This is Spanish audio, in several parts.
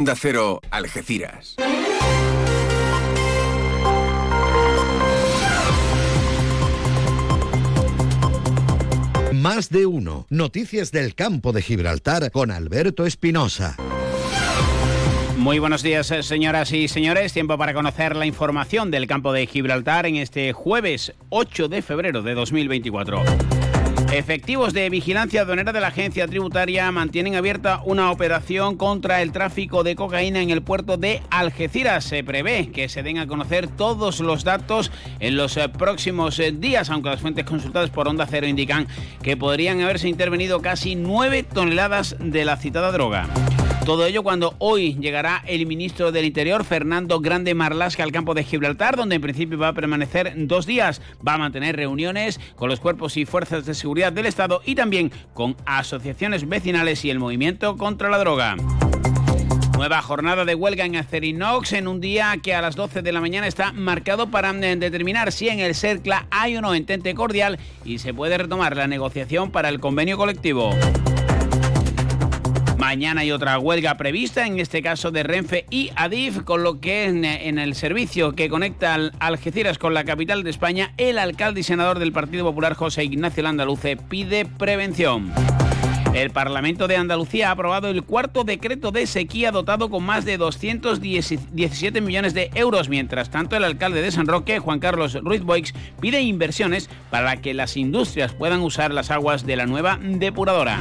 Onda Cero, Algeciras. Más de uno. Noticias del campo de Gibraltar con Alberto Espinosa. Muy buenos días, eh, señoras y señores. Tiempo para conocer la información del campo de Gibraltar en este jueves 8 de febrero de 2024. Efectivos de vigilancia aduanera de la agencia tributaria mantienen abierta una operación contra el tráfico de cocaína en el puerto de Algeciras. Se prevé que se den a conocer todos los datos en los eh, próximos eh, días, aunque las fuentes consultadas por Onda Cero indican que podrían haberse intervenido casi 9 toneladas de la citada droga. Todo ello cuando hoy llegará el ministro del Interior, Fernando Grande Marlasca, al campo de Gibraltar, donde en principio va a permanecer dos días. Va a mantener reuniones con los cuerpos y fuerzas de seguridad del Estado y también con asociaciones vecinales y el movimiento contra la droga. Nueva jornada de huelga en Acerinox en un día que a las 12 de la mañana está marcado para mm, determinar si en el CERCLA hay o no entente cordial y se puede retomar la negociación para el convenio colectivo. Mañana hay otra huelga prevista, en este caso de Renfe y Adif, con lo que en, el servicio que conecta al Algeciras con la capital de España, el alcalde y senador del Partido Popular, José Ignacio Landaluce, pide prevención. El Parlamento de Andalucía ha aprobado el cuarto decreto de sequía dotado con más de 217 millones de euros. Mientras tanto, el alcalde de San Roque, Juan Carlos Ruiz Boix, pide inversiones para que las industrias puedan usar las aguas de la nueva depuradora.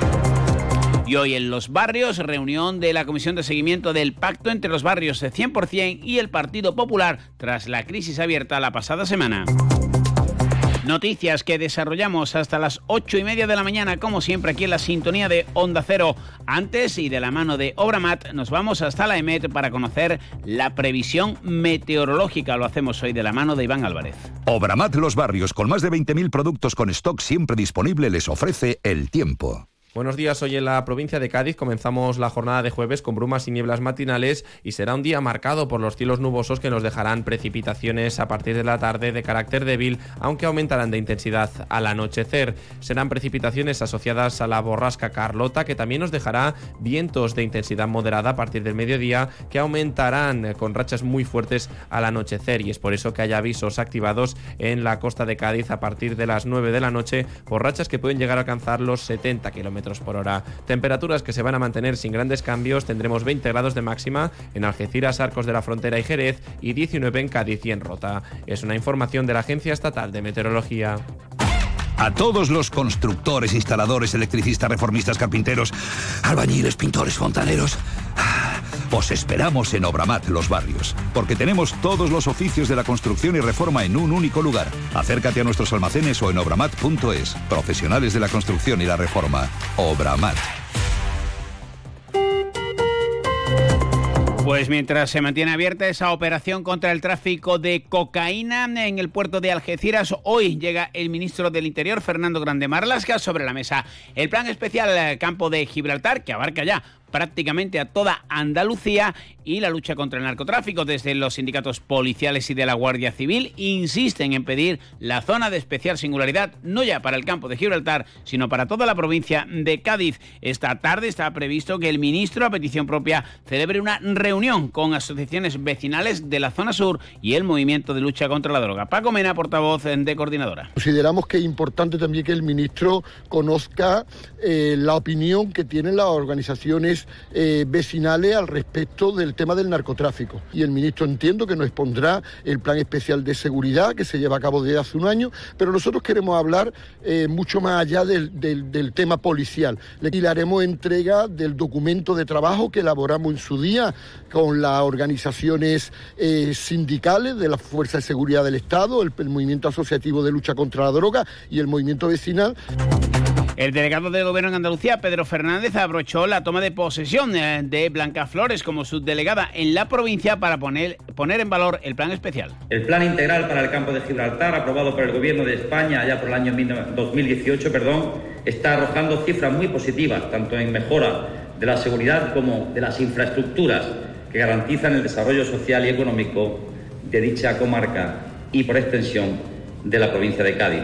Y hoy en los barrios, reunión de la Comisión de Seguimiento del Pacto entre los barrios de 100% y el Partido Popular tras la crisis abierta la pasada semana. Noticias que desarrollamos hasta las ocho y media de la mañana, como siempre aquí en la sintonía de Onda Cero. Antes y de la mano de Obramat, nos vamos hasta la EMET para conocer la previsión meteorológica. Lo hacemos hoy de la mano de Iván Álvarez. Obramat Los Barrios, con más de 20.000 productos con stock siempre disponible, les ofrece el tiempo. Buenos días, hoy en la provincia de Cádiz comenzamos la jornada de jueves con brumas y nieblas matinales y será un día marcado por los cielos nubosos que nos dejarán precipitaciones a partir de la tarde de carácter débil, aunque aumentarán de intensidad al anochecer. Serán precipitaciones asociadas a la borrasca Carlota que también nos dejará vientos de intensidad moderada a partir del mediodía que aumentarán con rachas muy fuertes al anochecer y es por eso que hay avisos activados en la costa de Cádiz a partir de las 9 de la noche por rachas que pueden llegar a alcanzar los 70 kilómetros por hora. Temperaturas que se van a mantener sin grandes cambios. Tendremos 20 grados de máxima en Algeciras, Arcos de la Frontera y Jerez y 19 en Cádiz y en Rota. Es una información de la Agencia Estatal de Meteorología. A todos los constructores, instaladores, electricistas, reformistas, carpinteros, albañiles, pintores, fontaneros. Os esperamos en Obramat Los Barrios, porque tenemos todos los oficios de la construcción y reforma en un único lugar. Acércate a nuestros almacenes o en obramat.es. Profesionales de la construcción y la reforma. Obramat. Pues mientras se mantiene abierta esa operación contra el tráfico de cocaína en el puerto de Algeciras, hoy llega el ministro del Interior, Fernando Grande Marlasca, sobre la mesa el plan especial Campo de Gibraltar, que abarca ya prácticamente a toda Andalucía y la lucha contra el narcotráfico. Desde los sindicatos policiales y de la Guardia Civil insisten en pedir la zona de especial singularidad, no ya para el campo de Gibraltar, sino para toda la provincia de Cádiz. Esta tarde está previsto que el ministro, a petición propia, celebre una reunión con asociaciones vecinales de la zona sur y el movimiento de lucha contra la droga. Paco Mena, portavoz de coordinadora. Consideramos que es importante también que el ministro conozca eh, la opinión que tienen las organizaciones eh, vecinales al respecto del tema del narcotráfico. Y el ministro entiendo que nos expondrá el plan especial de seguridad que se lleva a cabo desde hace un año, pero nosotros queremos hablar eh, mucho más allá del, tema policial. Le haremos entrega del documento de trabajo que elaboramos en su día con las organizaciones eh, sindicales de la Fuerza de Seguridad del Estado, el movimiento asociativo de lucha contra la droga y el movimiento vecinal. El delegado del Gobierno en Andalucía, Pedro Fernández, abrochó la toma de posesión eh, de Blanca Flores como subdelegada en la provincia para poner, poner en valor el plan especial. El plan integral para el campo de Gibraltar, aprobado por el Gobierno de España ya por el año 2018, perdón, está arrojando cifras muy positivas, tanto en mejora de la seguridad como de las infraestructuras que garantizan el desarrollo social y económico de dicha comarca y, por extensión, de la provincia de Cádiz.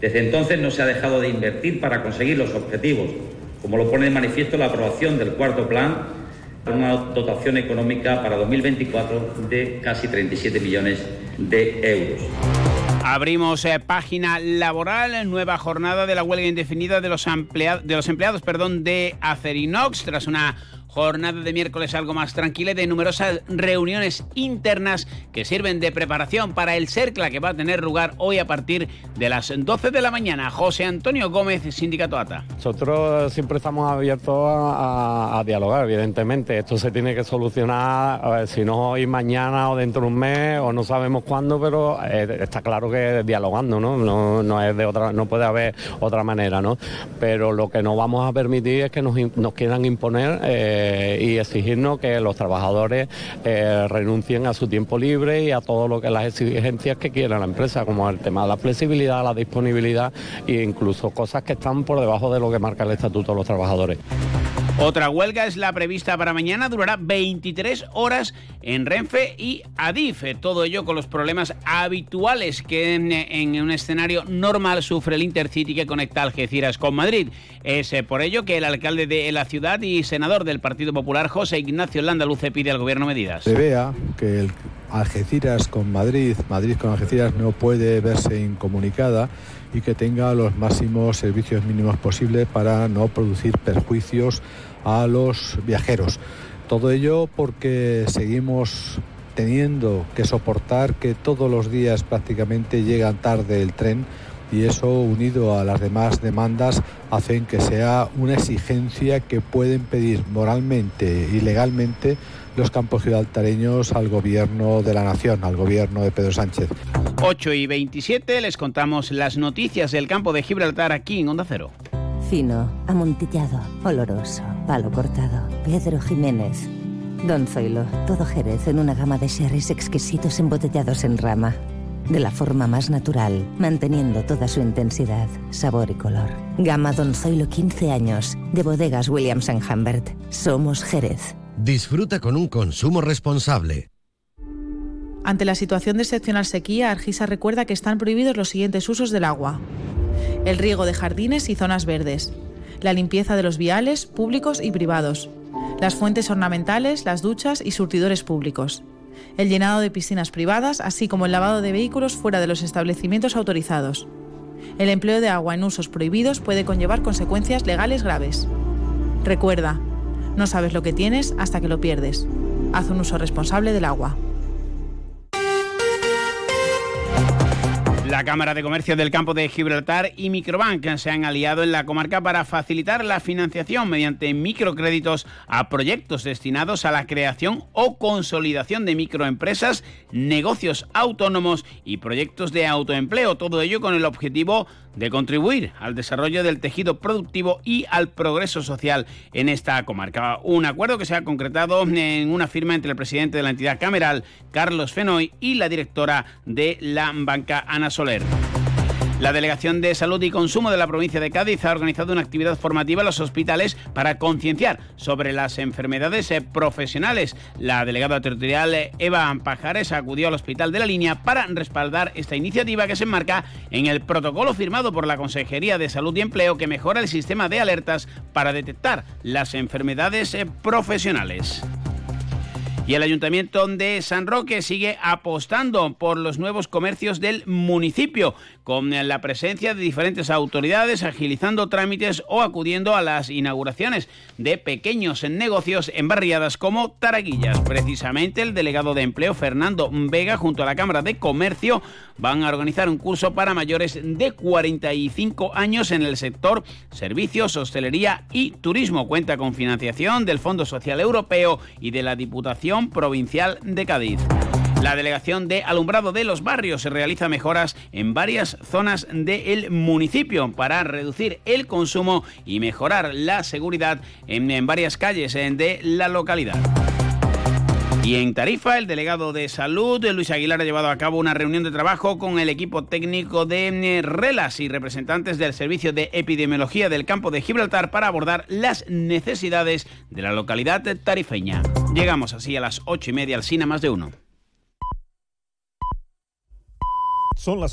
Desde entonces no se ha dejado de invertir para conseguir los objetivos, como lo pone de manifiesto la aprobación del cuarto plan Una dotación económica para 2024 de casi 37 millones de euros. Abrimos eh, página laboral, nueva jornada de la huelga indefinida de los, empleados de Acerinox tras una Jornada de miércoles algo más tranquila y de numerosas reuniones internas que sirven de preparación para el CERCLA que va a tener lugar hoy a partir de las 12 de la mañana. José Antonio Gómez, Sindicato ATA. Nosotros siempre estamos abiertos a, dialogar, evidentemente. Esto se tiene que solucionar, si no hoy, mañana o dentro de un mes o no sabemos cuándo, pero eh, está claro que dialogando, ¿no? No, es de otra, no puede haber otra manera, ¿no? Pero lo que no vamos a permitir es que nos, nos quieran imponer. Eh, eh, y exigirnos que los trabajadores eh, renuncien a su tiempo libre y a todo lo que las exigencias que quiera la empresa, como el tema de la flexibilidad, la disponibilidad e incluso cosas que están por debajo de lo que marca el estatuto de los trabajadores. Otra huelga es la prevista para mañana, durará 23 horas en Renfe y Adif. Todo ello con los problemas habituales que en, un escenario normal sufre el Intercity que conecta Algeciras con Madrid. Es eh, por ello que el alcalde de la ciudad y senador del Partido Popular, José Ignacio Landaluce, pide al gobierno medidas. Se vea que el Algeciras con Madrid, Madrid con Algeciras no puede verse incomunicada y que tenga los máximos servicios mínimos posibles para no producir perjuicios a los viajeros. Todo ello porque seguimos teniendo que soportar que todos los días prácticamente llegan tarde el tren y eso unido a las demás demandas hacen que sea una exigencia que pueden pedir moralmente y legalmente los campos gibraltareños al gobierno de la nación, al gobierno de Pedro Sánchez. 8 y 27 les contamos las noticias del campo de Gibraltar aquí en Onda Cero. Fino, amontillado, oloroso, palo cortado. Pedro Jiménez. Don Zoilo, todo Jerez en una gama de sherries exquisitos embotellados en rama. De la forma más natural, manteniendo toda su intensidad, sabor y color. Gama Don Zoilo 15 años, de bodegas Williams ⁇ Humbert. Somos Jerez. Disfruta con un consumo responsable. Ante la situación de excepcional sequía, Argisa recuerda que están prohibidos los siguientes usos del agua el riego de jardines y zonas verdes, la limpieza de los viales públicos y privados, las fuentes ornamentales, las duchas y surtidores públicos, el llenado de piscinas privadas, así como el lavado de vehículos fuera de los establecimientos autorizados. El empleo de agua en usos prohibidos puede conllevar consecuencias legales graves. Recuerda, no sabes lo que tienes hasta que lo pierdes. Haz un uso responsable del agua. La Cámara de Comercio del Campo de Gibraltar y Microbank se han aliado en la comarca para facilitar la financiación mediante microcréditos a proyectos destinados a la creación o consolidación de microempresas, negocios autónomos y proyectos de autoempleo. Todo ello con el objetivo de contribuir al desarrollo del tejido productivo y al progreso social en esta comarca. Un acuerdo que se ha concretado en una firma entre el presidente de la entidad cameral, Carlos Fenoy, y la directora de la banca, Ana Soler. La Delegación de Salud y Consumo de la provincia de Cádiz ha organizado una actividad formativa en los hospitales para concienciar sobre las enfermedades eh, profesionales. La delegada territorial eh, Eva Pajares acudió al Hospital de la Línea para respaldar esta iniciativa que se enmarca en el protocolo firmado por la Consejería de Salud y Empleo que mejora el sistema de alertas para detectar las enfermedades eh, profesionales. Y el Ayuntamiento de San Roque sigue apostando por los nuevos comercios del municipio, con la presencia de diferentes autoridades agilizando trámites o acudiendo a las inauguraciones de pequeños negocios en barriadas como Taraguillas. Precisamente el delegado de empleo Fernando Vega junto a la Cámara de Comercio van a organizar un curso para mayores de 45 años en el sector servicios, hostelería y turismo. Cuenta con financiación del Fondo Social Europeo y de la Diputación Provincial de Cádiz. La delegación de alumbrado de los barrios realiza mejoras en varias zonas del municipio para reducir el consumo y mejorar la seguridad en, en varias calles de la localidad. Y en Tarifa, el delegado de salud, Luis Aguilar, ha llevado a cabo una reunión de trabajo con el equipo técnico de eh, RELAS y representantes del Servicio de Epidemiología del campo de Gibraltar para abordar las necesidades de la localidad tarifeña. Llegamos así a las ocho y media al Cine Más de Uno. Son las